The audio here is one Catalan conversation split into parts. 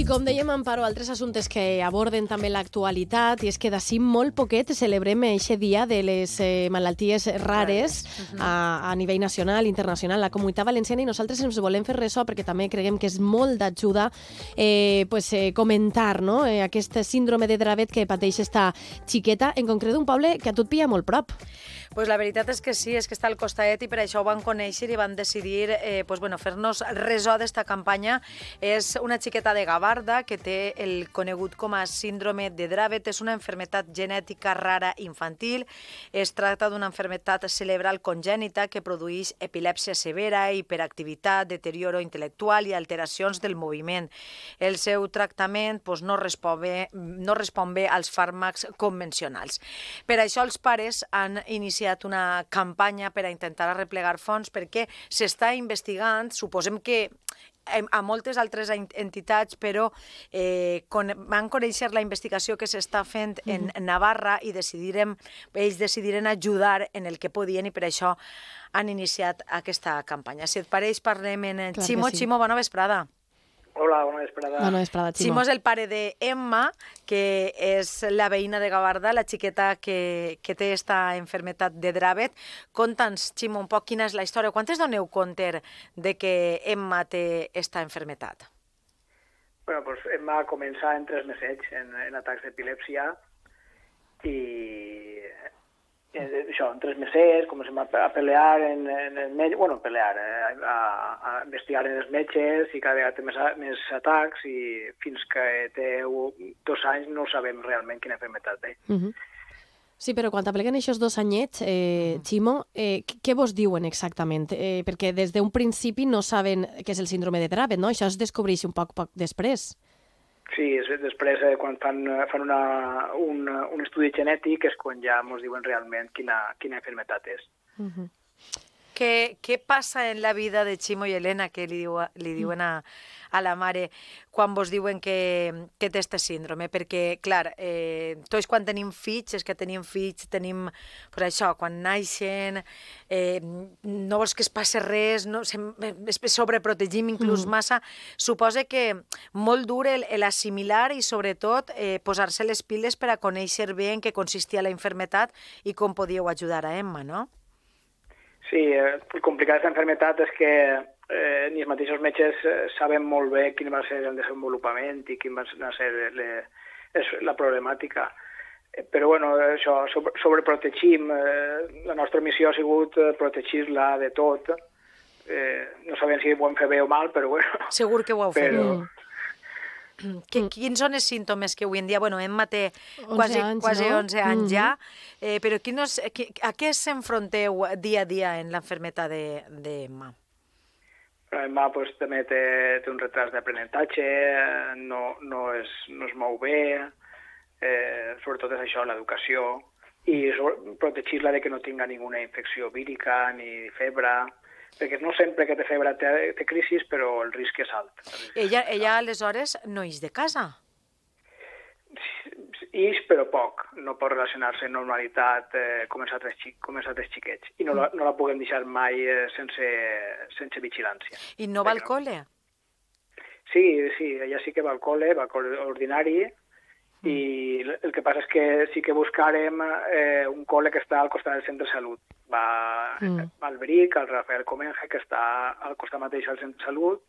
I com dèiem, Amparo, altres assumptes que aborden també l'actualitat, i és que d'ací molt poquet celebrem aquest dia de les eh, malalties rares a, a nivell nacional, internacional, la comunitat valenciana, i nosaltres ens volem fer ressò perquè també creguem que és molt d'ajuda eh, pues, eh, comentar no? eh, aquest síndrome de Dravet que pateix esta xiqueta, en concret un poble que a tu et pilla molt prop. Pues la veritat és que sí, és que està al costadet i per això ho van conèixer i van decidir eh, pues bueno, fer-nos resó d'esta campanya. És una xiqueta de Gavarda que té el conegut com a síndrome de Dravet. És una enfermetat genètica rara infantil. Es tracta d'una enfermetat cerebral congènita que produeix epilèpsia severa, hiperactivitat, deterioro intel·lectual i alteracions del moviment. El seu tractament pues, no, respon bé, no respon bé als fàrmacs convencionals. Per això els pares han iniciat iniciat una campanya per a intentar arreplegar fons perquè s'està investigant, suposem que a moltes altres entitats, però eh, con, van conèixer la investigació que s'està fent en Navarra i decidirem, ells decidiren ajudar en el que podien i per això han iniciat aquesta campanya. Si et pareix, parlem en Clar Ximo. sí. Ximo, bona vesprada. Hola, bona vesprada. Bona vesprada, Ximo. Ximo és el pare de Emma, que és la veïna de Gavarda, la xiqueta que, que té esta enfermetat de Dravet. Conta'ns, Ximo, un poc quina és la història. Quantes doneu compte de que Emma té esta enfermetat? Bueno, pues em va començar en tres mesets en, en atacs d'epilèpsia i eh, això, en tres mesos comencem a, a pelear en, en el metge, bueno, a pelear, eh, a, a investigar en els metges i cada vegada té més, més atacs i fins que té dos anys no sabem realment quina enfermetat té. Uh -huh. Sí, però quan apleguen aquests dos anyets, eh, Ximo, eh, què- què vos diuen exactament? Eh, perquè des d'un principi no saben què és el síndrome de Dravet, no? Això es descobreix un poc, poc després. Sí, és, després eh, quan fan, eh, fan una, un, un estudi genètic és quan ja ens diuen realment quina, quina enfermetat és. Uh -huh. Què, què passa en la vida de Ximo i Helena que li, diu, li diuen a, a la mare quan vos diuen que, que té este síndrome? Perquè, clar, eh, tots quan tenim fills, és que tenim fills, tenim, per això, quan naixen, eh, no vols que es passi res, no, sobreprotegim inclús Mm. massa, suposa que molt dur el, el assimilar i sobretot eh, posar-se les piles per a conèixer bé en què consistia la enfermetat i com podíeu ajudar a Emma, no? Sí, eh, el complicat d'aquesta enfermetat és que eh, ni els mateixos metges eh, saben molt bé quin va ser el desenvolupament i quin va ser le, és la problemàtica. Eh, Però bueno, això, sobre, sobreprotegim, eh, la nostra missió ha sigut eh, protegir-la de tot. Eh, no sabem si ho hem fet bé o mal, però bueno. Segur que ho heu fet. Però, Que, quins són els símptomes que avui en dia, bueno, Emma té 11 quasi, anys, quasi no? 11 anys Mhm. ja, eh, però quins, qui- a què s'enfronteu dia a dia en l'enfermetat de, de Emma? Emma pues, també té, té un retras d'aprenentatge, no, no, es, no es mou bé, eh, sobretot és això, l'educació, i protegir-la de que no tinga ninguna infecció vírica ni febre, perquè no sempre que té febre té, té crisis, però el risc és alt. El risc Ella, és ella aleshores no és de casa. Ix, però poc. No pot relacionar-se en normalitat eh, com, els altres xic, com els altres xiquets. I no la, no la puguem deixar mai eh, sense, sense vigilància. I no va al col·le. Sí, sí, ella sí que va al col·le, va al col·le ordinari, i el que passa és que sí que buscarem eh, un col·le que està al costat del centre de salut. Va, Mm. mm. al Bric, al Rafael Comenge, que està al costat mateix del centre de salut,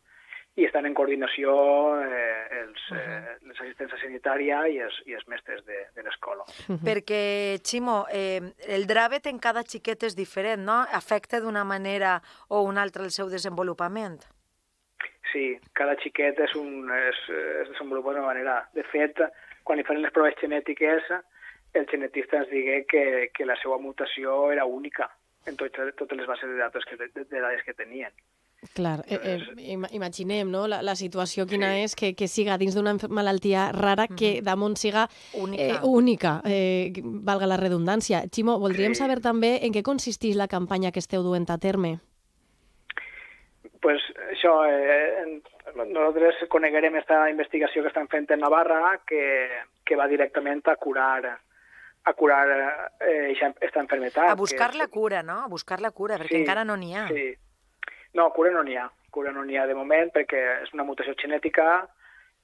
i estan en coordinació eh, els, eh, les assistències sanitària i els, i els mestres de, de l'escola. Perquè, Ximo, eh, el Dravet en cada xiquet és diferent, no? Afecta d'una manera o una altra el seu desenvolupament. Sí, cada xiquet és un, és, es desenvolupa d'una manera. De fet, quan li fan les proves genètiques, el genetista ens digué que, que la seva mutació era única en tot, totes les bases de dades que, de, de dades que tenien. Clar, eh, eh, ima- imaginem no? la, la situació quina és que, que siga dins d'una malaltia rara que damunt siga Única. eh, única eh, valga la redundància. Ximo, voldríem Sí. saber també en què consisteix la campanya que esteu duent a terme. Pues això, eh, nosaltres coneguerem aquesta investigació que estan fent en Navarra que, que va directament a curar a curar eh, aquesta enfermetat. A buscar que la cura, no? A buscar la cura, perquè Sí, encara no n'hi ha. Sí. No, cura no n'hi ha. Cura no n'hi ha de moment perquè és una mutació genètica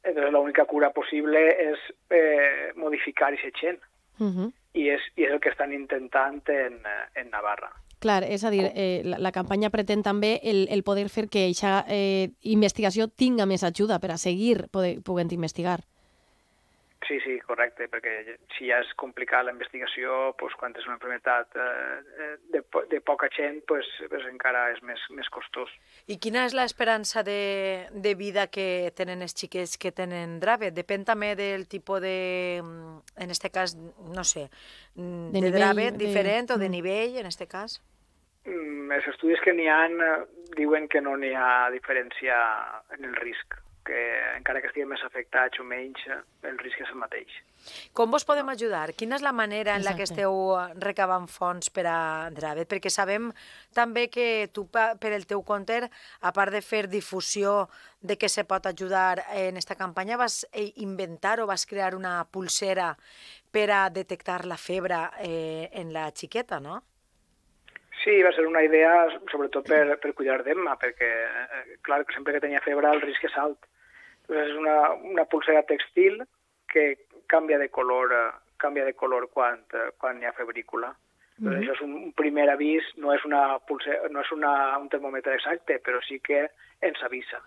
Entonces l'única cura possible és eh, modificar aquest gent. Uh -huh. I, és, I és el que estan intentant en, en Navarra. Clar, és a dir, eh, la, la campanya pretén també el, el poder fer que aquesta eh, investigació tinga més ajuda per a seguir poder, investigar. Sí, sí, correcte, perquè si ja és complicat la investigació, doncs, quan és una enfermedad eh, de, de poca gent, pues, pues encara és més, més costós. I quina és l'esperança de, de vida que tenen els xiquets que tenen Dravet? Depèn també del tipus de, en este cas, no sé, de, de nivell, Dravet diferent de... o de mm. nivell, en este cas? Mm, els estudis que n'hi han eh, diuen que no n'hi ha diferència en el risc que encara que estiguem més afectats o menys, el risc és el mateix. Com vos podem ajudar? Quina és la manera en Exacte. la que esteu recabant fons per a Dravet? Perquè sabem també que tu, per el teu compte, a part de fer difusió de què se pot ajudar en aquesta campanya, vas eh, inventar o vas crear una pulsera per a detectar la febre eh, en la xiqueta, no? Sí, va ser una idea sobretot per, per cuidar d'Emma, perquè, eh, clar, que sempre que tenia febre el risc és alt. És una, una pulsera textil que canvia de color, eh, canvia de color quan, eh, quan hi ha febrícula. Mm -hmm. Això és un primer avís, no és, una pulsera, no és una, un termòmetre exacte, però sí que ens avisa.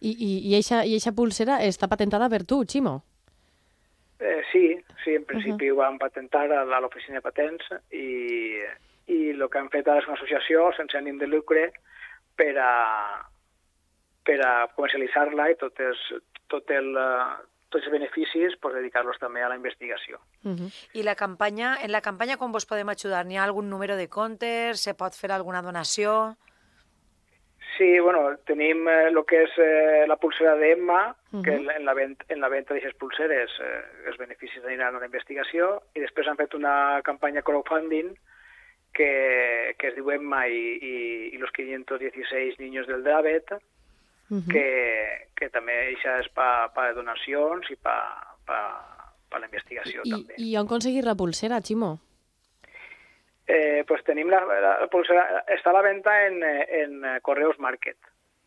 I, i, i, eixa, I eixa pulsera està patentada per tu, Ximo? Eh, sí, sí, en principi uh -huh. ho van patentar a l'oficina de patents i, i el que han fet ara és una associació sense ànim de lucre per a, per a comercialitzar-la i tot, és, tot el, tots els beneficis pues, dedicar-los també a la investigació. Uh -huh. I la campanya, en la campanya com vos podem ajudar? N'hi ha algun número de comptes? Se pot fer alguna donació? Sí, bueno, tenim el eh, que és eh, la pulsera d'Emma, uh -huh. que en, en la, vent, en la venda d'aquestes pulseres eh, els beneficis aniran a la investigació, i després han fet una campanya crowdfunding que, que es diu Emma i, i, i los 516 niños del Davet, uh -huh. que, que també això és per pa donacions i per pa, pa la investigació I, també. I on aconseguir la pulsera, Ximo? Eh, pues tenim la, la pulsera, està a la venda en, en Correos Market.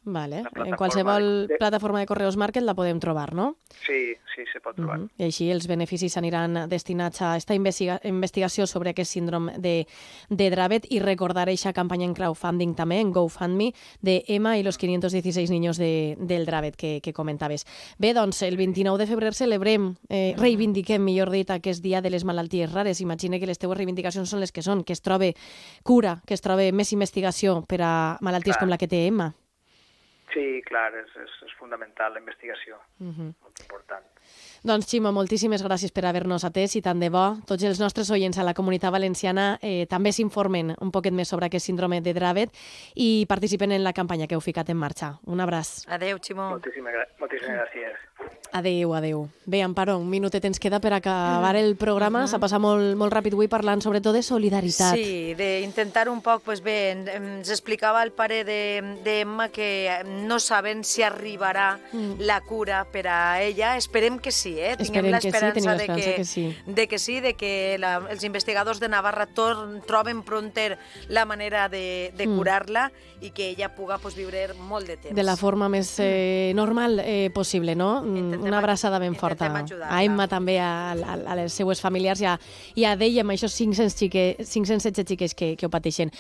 Vale. En qualsevol de... plataforma de Correos Market la podem trobar, no? Sí, sí, se pot trobar. Uh -huh. I així els beneficis aniran destinats a aquesta investiga investigació sobre aquest síndrome de, de Dravet i recordar aquesta campanya en crowdfunding també, en GoFundMe, de Emma i los 516 niños de, del Dravet que, que comentaves. Bé, doncs, el 29 de febrer celebrem, eh, reivindiquem, millor dit, aquest dia de les malalties rares. Imagina que les teues reivindicacions són les que són, que es trobe cura, que es trobe més investigació per a malalties Clar. com la que té Emma. Sí, clar, és, és, és fundamental la investigació, uh -huh. molt important. Doncs, Ximo, moltíssimes gràcies per haver-nos atès i tant de bo. Tots els nostres oients a la comunitat valenciana eh, també s'informen un poquet més sobre aquest síndrome de Dravet i participen en la campanya que heu ficat en marxa. Un abraç. Adéu, Ximo. Moltíssimes, moltíssimes gràcies. Adéu, adéu. Bé, Amparo, un minutet ens queda per acabar el programa. Uh -huh. S'ha passat molt, molt ràpid avui parlant sobretot de solidaritat. Sí, d'intentar un poc, pues bé, ens explicava el pare d'Emma de, que no saben si arribarà mm. la cura per a ella. Esperem que sí, eh? Tinguem l'esperança sí, de, que, que sí. de que sí, de que la, els investigadors de Navarra tor, troben pronter la manera de, de mm. curar-la i que ella puga pues, viure molt de temps. De la forma més eh, normal eh, possible, no? Intentem una abraçada ben forta. A Emma també, a, a, a les seues familiars i a, i a amb aquests 500 xique, 516 xiques que, que ho pateixen.